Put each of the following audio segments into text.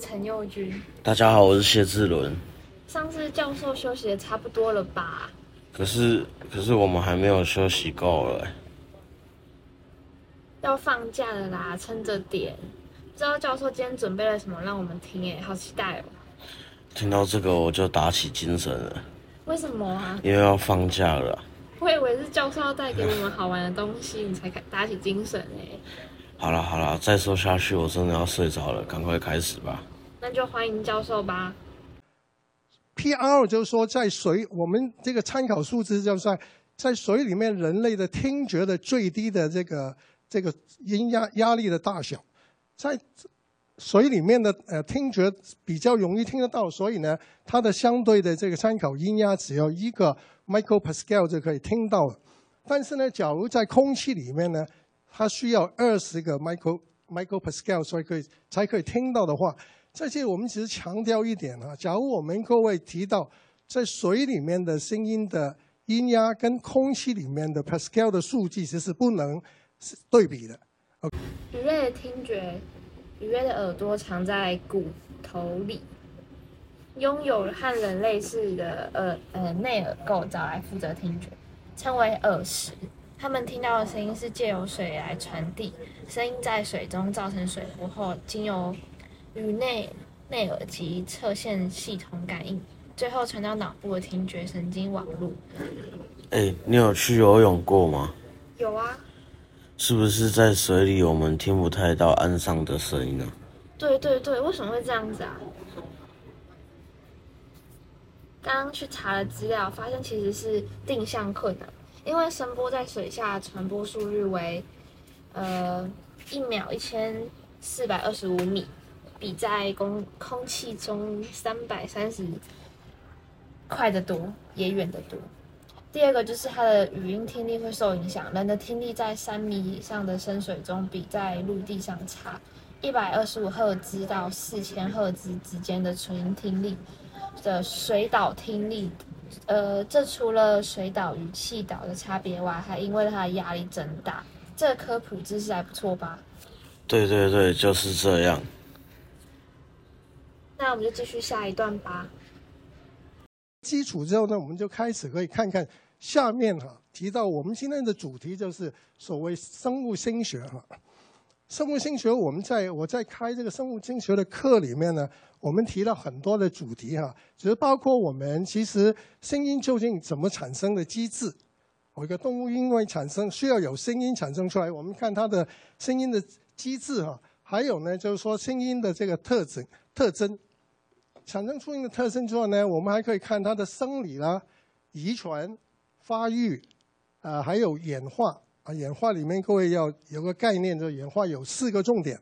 陈佑君。大家好，我是谢志伦。上次教授休息的差不多了吧？可是，可是我们还没有休息够了。要放假了啦，撑着点。不知道教授今天准备了什么让我们听？哎，好期待哦！听到这个我就打起精神了。为什么啊？因为要放假了。我以为是教授要带给我们好玩的东西，你才打起精神哎。好了好了，再说下去我真的要睡着了，赶快开始吧。那就欢迎教授吧。P.R. 就是说，在水，我们这个参考数字就是在在水里面人类的听觉的最低的这个这个音压压力的大小，在水里面的呃听觉比较容易听得到，所以呢，它的相对的这个参考音压只要一个 micropascal 就可以听到了。但是呢，假如在空气里面呢，它需要二十个 micro micropascal 所以可以才可以听到的话。这些我们只是强调一点啊，假如我们各位提到在水里面的声音的音压跟空气里面的 Pascal 的数据，其实是不能是对比的。鱼类的听觉，鱼类的耳朵藏在骨头里，拥有和人类似的耳呃内耳构造来负责听觉，称为耳石。它们听到的声音是借由水来传递，声音在水中造成水波后，经由与内内耳及侧线系统感应，最后传到脑部的听觉神经网络。哎，你有去游泳过吗？有啊。是不是在水里我们听不太到岸上的声音呢？对对对，为什么会这样子啊？刚刚去查了资料，发现其实是定向困难，因为声波在水下传播速率为呃一秒一千四百二十五米。比在空空气中三百三十快得多，也远得多。第二个就是它的语音听力会受影响，人的听力在三米以上的深水中比在陆地上差。一百二十五赫兹到四千赫兹之间的纯音听力的水岛听力，呃，这除了水岛与气岛的差别外，还因为它的压力增大。这科普知识还不错吧？对对对，就是这样。那我们就继续下一段吧。基础之后呢，我们就开始可以看看下面哈提到我们今天的主题就是所谓生物心学哈。生物心学我们在我在开这个生物心学的课里面呢，我们提了很多的主题哈，只是包括我们其实声音究竟怎么产生的机制。一个动物因为产生需要有声音产生出来，我们看它的声音的机制哈，还有呢就是说声音的这个特征特征。产生出音的特征之后呢，我们还可以看它的生理啦、遗传、发育，啊，还有演化啊。演化里面各位要有个概念，就是演化有四个重点。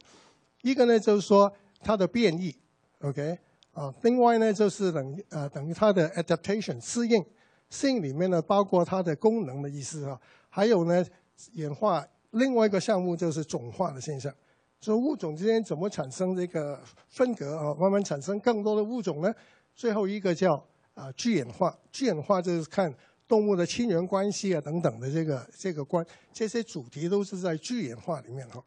一个呢就是说它的变异，OK 啊。另外呢就是等呃等于它的 adaptation 适应，适应里面呢包括它的功能的意思啊。还有呢演化另外一个项目就是种化的现象。所以物种之间怎么产生这个分隔啊？慢慢产生更多的物种呢？最后一个叫啊聚演化，聚演化就是看动物的亲缘关系啊等等的这个这个关，这些主题都是在聚演化里面哈。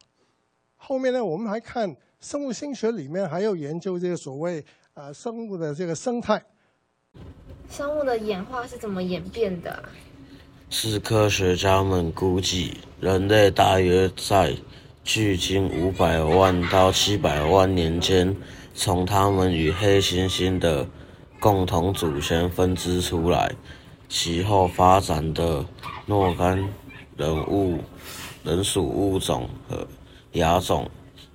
后面呢，我们还看生物心学里面还有研究这个所谓啊生物的这个生态。生物的演化是怎么演变的？是科学家们估计，人类大约在。距今五百万到七百万年间，从他们与黑猩猩的共同祖先分支出来，其后发展的若干人物人属物种和亚种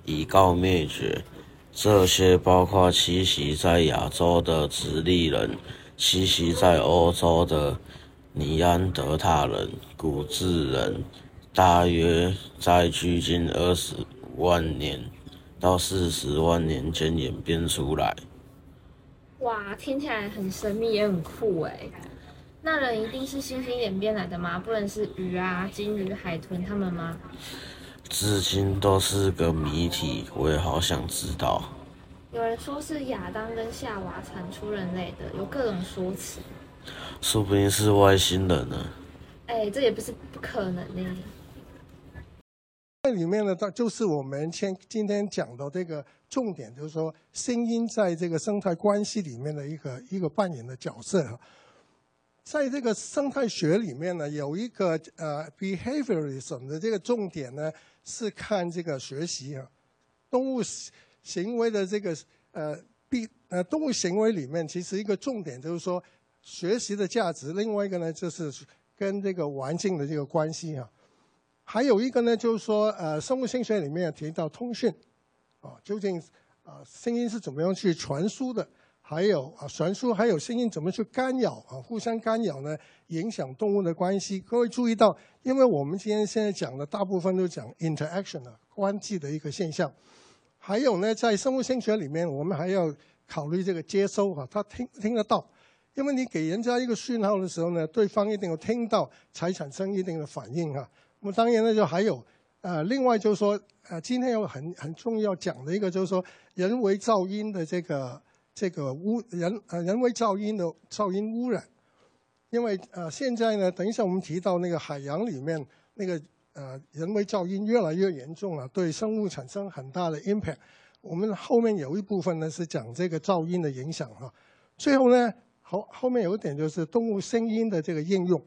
已告灭绝。这些包括栖息在亚洲的直立人、栖息在欧洲的尼安德塔人、古智人。大约在距今二十万年到四十万年间演变出来。哇，听起来很神秘也很酷哎！那人一定是猩猩演变来的吗？不能是鱼啊、鲸鱼、海豚他们吗？至今都是个谜题，我也好想知道。有人说是亚当跟夏娃产出人类的，有各种说辞。说不定是外星人呢。哎，这也不是不可能呢。这里面呢，它就是我们先今天讲的这个重点就是说声音在这个生态关系里面的一个一个扮演的角色哈。在这个生态学里面呢，有一个呃 behaviorism 的这个重点呢，是看这个学习啊，动物行为的这个呃 b 呃动物行为里面，其实一个重点就是说学习的价值，另外一个呢就是跟这个环境的这个关系啊，还有一个呢就是说呃生物性学里面提到通讯啊，究竟啊声音是怎么样去传输的？还有啊，传输还有声音怎么去干扰啊？互相干扰呢，影响动物的关系。各位注意到，因为我们今天现在讲的大部分都讲 interaction 啊，关系的一个现象。还有呢，在生物性学里面，我们还要考虑这个接收啊，他听听得到，因为你给人家一个讯号的时候呢，对方一定要听到，才产生一定的反应哈。那么当然呢，就还有呃，另外就是说，呃，今天有很很重要讲的一个就是说，人为噪音的这个。这个污人呃人为噪音的噪音污染，因为呃现在呢，等一下我们提到那个海洋里面那个呃人为噪音越来越严重了，对生物产生很大的 impact。我们后面有一部分呢是讲这个噪音的影响哈。最后呢后后面有一点就是动物声音的这个应用，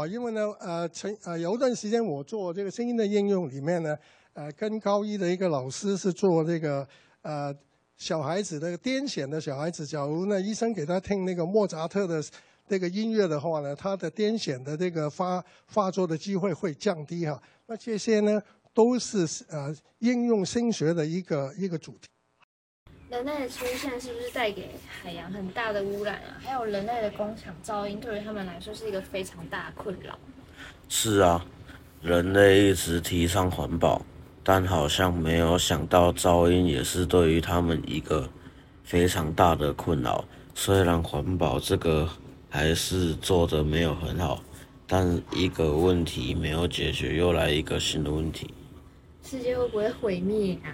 啊，因为呢呃曾呃有一段时间我做这个声音的应用里面呢，呃跟高一的一个老师是做这个呃。小孩子那个癫痫的小孩子，假如呢医生给他听那个莫扎特的那个音乐的话呢，他的癫痫的这个发发作的机会会降低哈。那这些呢都是呃应用声学的一个一个主题。人类的出现是不是带给海洋很大的污染啊？还有人类的工厂噪音对于他们来说是一个非常大的困扰。是啊，人类一直提倡环保。但好像没有想到，噪音也是对于他们一个非常大的困扰。虽然环保这个还是做的没有很好，但一个问题没有解决，又来一个新的问题。世界会不会毁灭啊？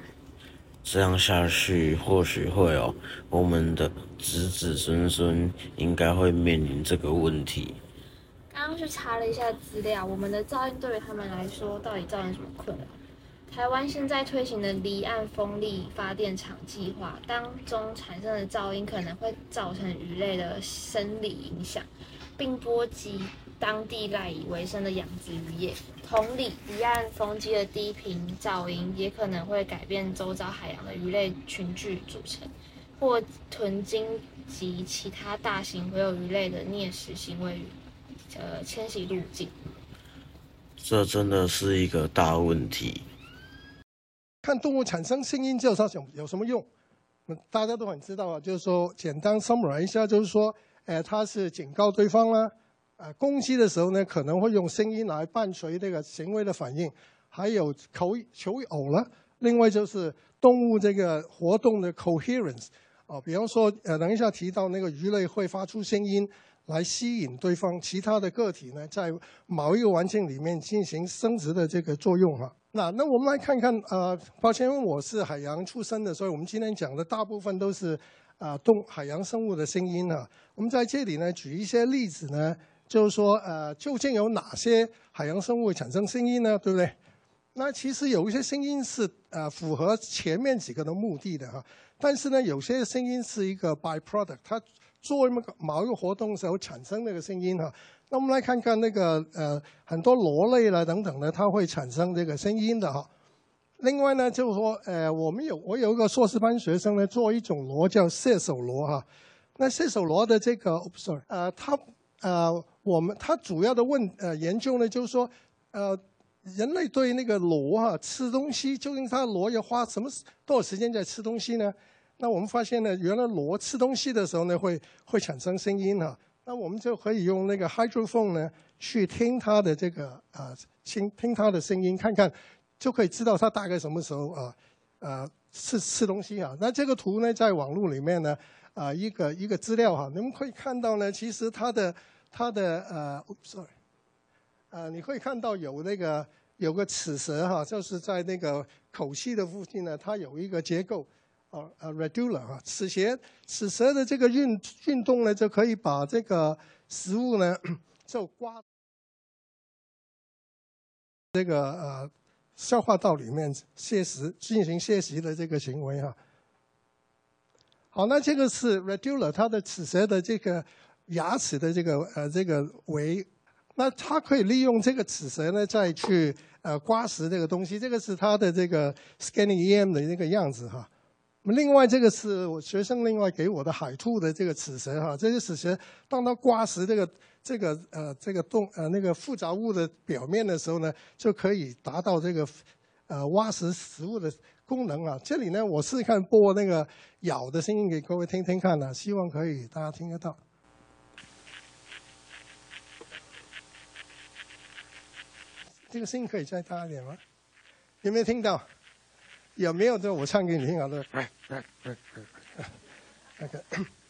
这样下去或许会哦，我们的子子孙孙应该会面临这个问题。刚刚去查了一下资料，我们的噪音对于他们来说，到底造成什么困扰？台湾现在推行的离岸风力发电厂计划当中产生的噪音可能会造成鱼类的生理影响，并波及当地赖以为生的养殖渔业。同理，离岸风机的低频噪音也可能会改变周遭海洋的鱼类群聚组成，或豚鲸及其他大型洄游鱼类的啮食行为与呃迁徙路径。这真的是一个大问题。看动物产生声音之后，它有有什么用？大家都很知道啊，就是说简单 summarize 一下，就是说，呃，它是警告对方啦，呃，攻击的时候呢，可能会用声音来伴随这个行为的反应，还有口求偶了。另外就是动物这个活动的 coherence 啊，比方说，呃，等一下提到那个鱼类会发出声音来吸引对方，其他的个体呢，在某一个环境里面进行生殖的这个作用哈。那那我们来看看，呃，抱歉，因为我是海洋出身的，所以我们今天讲的大部分都是啊，动海洋生物的声音啊。我们在这里呢，举一些例子呢，就是说，呃，究竟有哪些海洋生物产生声音呢？对不对？那其实有一些声音是呃符合前面几个的目的的哈，但是呢，有些声音是一个 byproduct，它做某个某一个活动时候产生那个声音哈。那我们来看看那个呃很多螺类了等等呢，它会产生这个声音的哈。另外呢，就是说呃我们有我有一个硕士班学生呢，做一种螺叫射手螺哈。那射手螺的这个，sorry，呃，它呃我们它主要的问呃研究呢，就是说呃人类对那个螺哈吃东西，究竟它螺要花什么多少时间在吃东西呢？那我们发现呢，原来螺吃东西的时候呢，会会产生声音哈。那我们就可以用那个 hydrophone 呢，去听它的这个啊，听听它的声音，看看就可以知道它大概什么时候啊，呃，吃吃东西啊。那这个图呢，在网络里面呢，啊，一个一个资料哈，你们可以看到呢，其实它的它的呃，sorry，啊，你可以看到有那个有个齿舌哈，就是在那个口器的附近呢，它有一个结构。啊啊，radula 啊，齿舌齿舌的这个运运动呢，就可以把这个食物呢，就刮这个呃消化道里面泄食，进行泄食的这个行为哈。好，那这个是 r e d u l a 它的齿舌的这个牙齿的这个呃这个围，那它可以利用这个齿舌呢再去呃刮食这个东西，这个是它的这个 scanning EM 的那个样子哈。另外这个是我学生另外给我的海兔的这个齿舌哈，这些齿舌当它刮食这个这个呃这个动呃那个复杂物的表面的时候呢，就可以达到这个呃挖食食物的。功能啊，这里呢，我试试看播那个咬的声音给各位听听看呢，希望可以大家听得到。这个声音可以再大一点吗？有没有听到？有没有？这我唱给你听好了。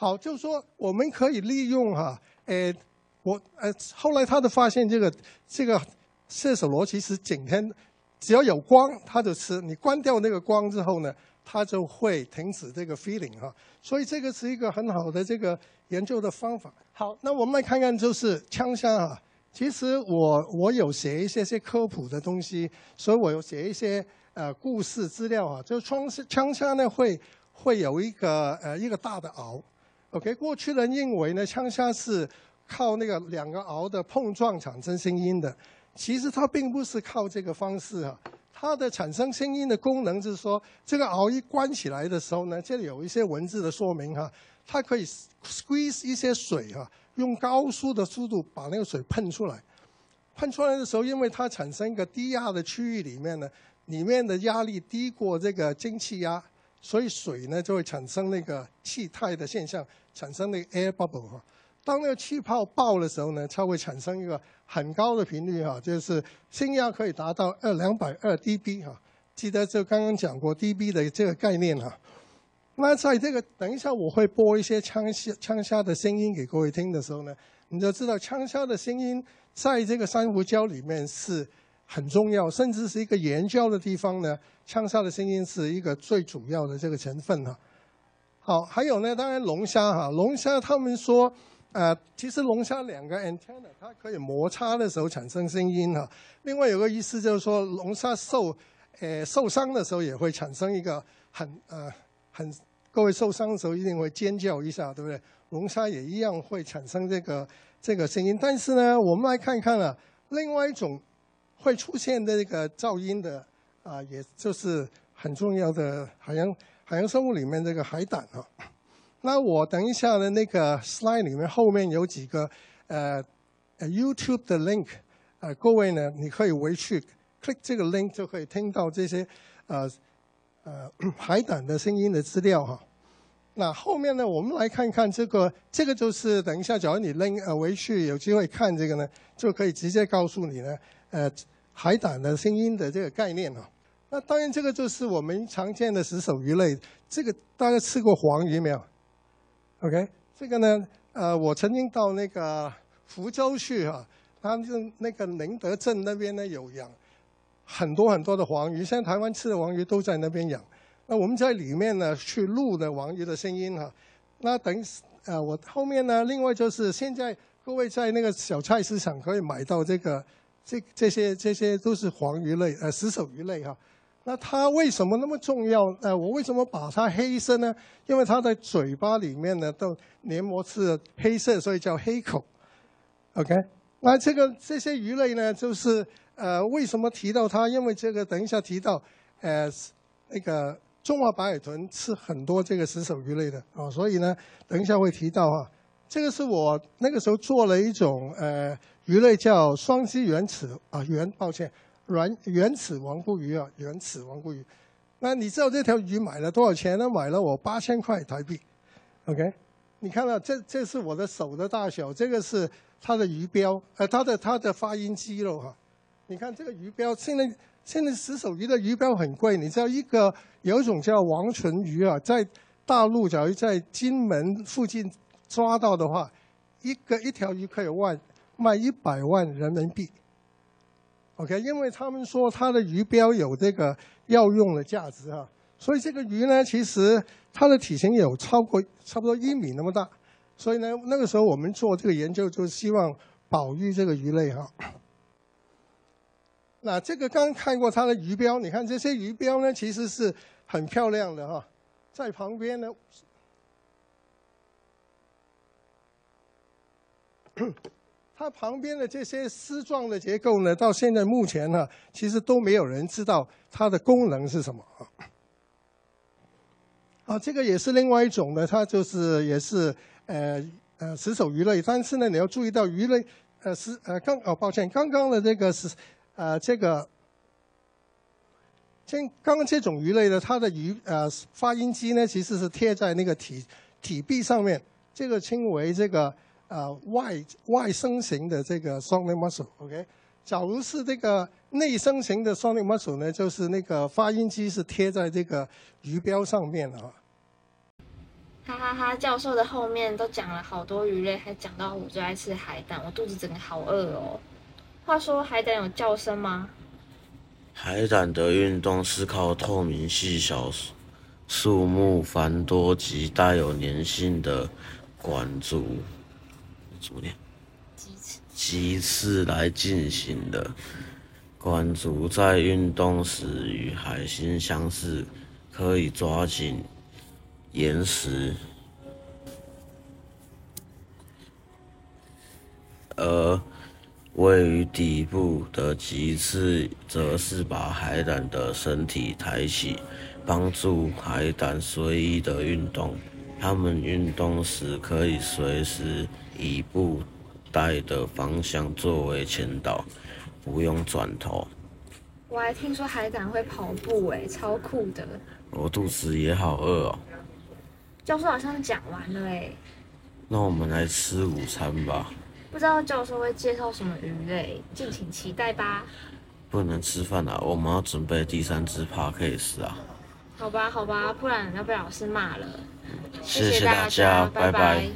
好，就是说我们可以利用哈，呃，我呃，后来他就发现，这个这个射手螺其实整天。只要有光，它就吃。你关掉那个光之后呢，它就会停止这个 feeling 哈。所以这个是一个很好的这个研究的方法。好，那我们来看看就是枪虾啊。其实我我有写一些些科普的东西，所以我有写一些呃故事资料啊。就枪枪虾呢会会有一个呃一个大的螯。OK，过去人认为呢枪虾是靠那个两个螯的碰撞产生声音的。其实它并不是靠这个方式啊，它的产生声音的功能就是说，这个螯一关起来的时候呢，这里有一些文字的说明哈，它可以 squeeze 一些水哈，用高速的速度把那个水喷出来，喷出来的时候，因为它产生一个低压的区域里面呢，里面的压力低过这个蒸汽压，所以水呢就会产生那个气态的现象，产生那个 air bubble 哈。当那个气泡爆的时候呢，它会产生一个很高的频率哈，就是声压可以达到二两百二 dB 哈。记得就刚刚讲过 dB 的这个概念哈。那在这个等一下我会播一些枪枪虾的声音给各位听的时候呢，你就知道枪虾的声音在这个珊瑚礁里面是很重要，甚至是一个岩礁的地方呢，枪虾的声音是一个最主要的这个成分哈。好，还有呢，当然龙虾哈，龙虾他们说。呃，其实龙虾两个 antenna 它可以摩擦的时候产生声音哈。另外有个意思就是说，龙虾受呃受伤的时候也会产生一个很呃很各位受伤的时候一定会尖叫一下，对不对？龙虾也一样会产生这个这个声音。但是呢，我们来看看啊，另外一种会出现的这个噪音的啊，也就是很重要的海洋海洋生物里面这个海胆啊。那我等一下的那个 slide 里面后面有几个呃呃 YouTube 的 link，呃，各位呢你可以回去 click 这个 link 就可以听到这些呃呃 海胆的声音的资料哈。那后面呢，我们来看看这个，这个就是等一下，假如你拎呃回去有机会看这个呢，就可以直接告诉你呢，呃，海胆的声音的这个概念啊。那当然这个就是我们常见的食手鱼类，这个大家吃过黄鱼没有？OK，这个呢，呃，我曾经到那个福州去哈，他们就那个宁德镇那边呢有养很多很多的黄鱼，现在台湾吃的黄鱼都在那边养。那我们在里面呢去录的黄鱼的声音哈。那等呃，我后面呢，另外就是现在各位在那个小菜市场可以买到这个这这些这些都是黄鱼类呃石手鱼类哈。那它为什么那么重要？呃，我为什么把它黑色呢？因为它的嘴巴里面呢都黏膜是黑色，所以叫黑口。OK，那这个这些鱼类呢，就是呃为什么提到它？因为这个等一下提到，呃那个中华白海豚吃很多这个食手鱼类的啊，所以呢等一下会提到啊。这个是我那个时候做了一种呃鱼类叫双基原齿啊原，抱歉。原原齿王骨鱼啊，原齿王骨鱼。那你知道这条鱼买了多少钱呢？买了我八千块台币。OK，你看到这这是我的手的大小，这个是它的鱼标，呃，它的它的发音肌肉哈。你看这个鱼标，现在现在石手鱼的鱼标很贵，你知道一个有一种叫王唇鱼啊，在大陆假如在金门附近抓到的话，一个一条鱼可以万卖一百万人民币。OK，因为他们说它的鱼标有这个药用的价值啊，所以这个鱼呢，其实它的体型有超过差不多一米那么大，所以呢，那个时候我们做这个研究，就希望保育这个鱼类哈。那这个刚看过它的鱼标，你看这些鱼标呢，其实是很漂亮的哈，在旁边呢。它旁边的这些丝状的结构呢，到现在目前呢，其实都没有人知道它的功能是什么啊。啊，这个也是另外一种呢，它就是也是呃呃石手鱼类，但是呢，你要注意到鱼类呃是呃刚哦抱歉，刚刚的这个是呃这个，这刚刚这种鱼类的它的鱼呃发音机呢，其实是贴在那个体体壁上面，这个称为这个。呃，外外生型的这个 sonic muscle，OK。假如是这个内生型的 sonic muscle 呢，就是那个发音机是贴在这个鱼标上面啊。哈哈哈，教授的后面都讲了好多鱼类，还讲到我最爱吃海胆，我肚子整个好饿哦。话说海胆有叫声吗？海胆的运动是靠透明细小、数目繁多及带有粘性的管足。怎么念？鸡翅来进行的。管足在运动时与海星相似，可以抓紧岩石；而位于底部的棘刺，则是把海胆的身体抬起，帮助海胆随意的运动。它们运动时可以随时。以布袋的方向作为前导，不用转头。我还听说海胆会跑步，哎，超酷的。我肚子也好饿哦。教授好像讲完了，哎。那我们来吃午餐吧。不知道教授会介绍什么鱼类，敬请期待吧。不能吃饭啊，我们要准备第三只 p a c a s e 啊。好吧，好吧，不然要被老师骂了。谢谢大家，拜拜。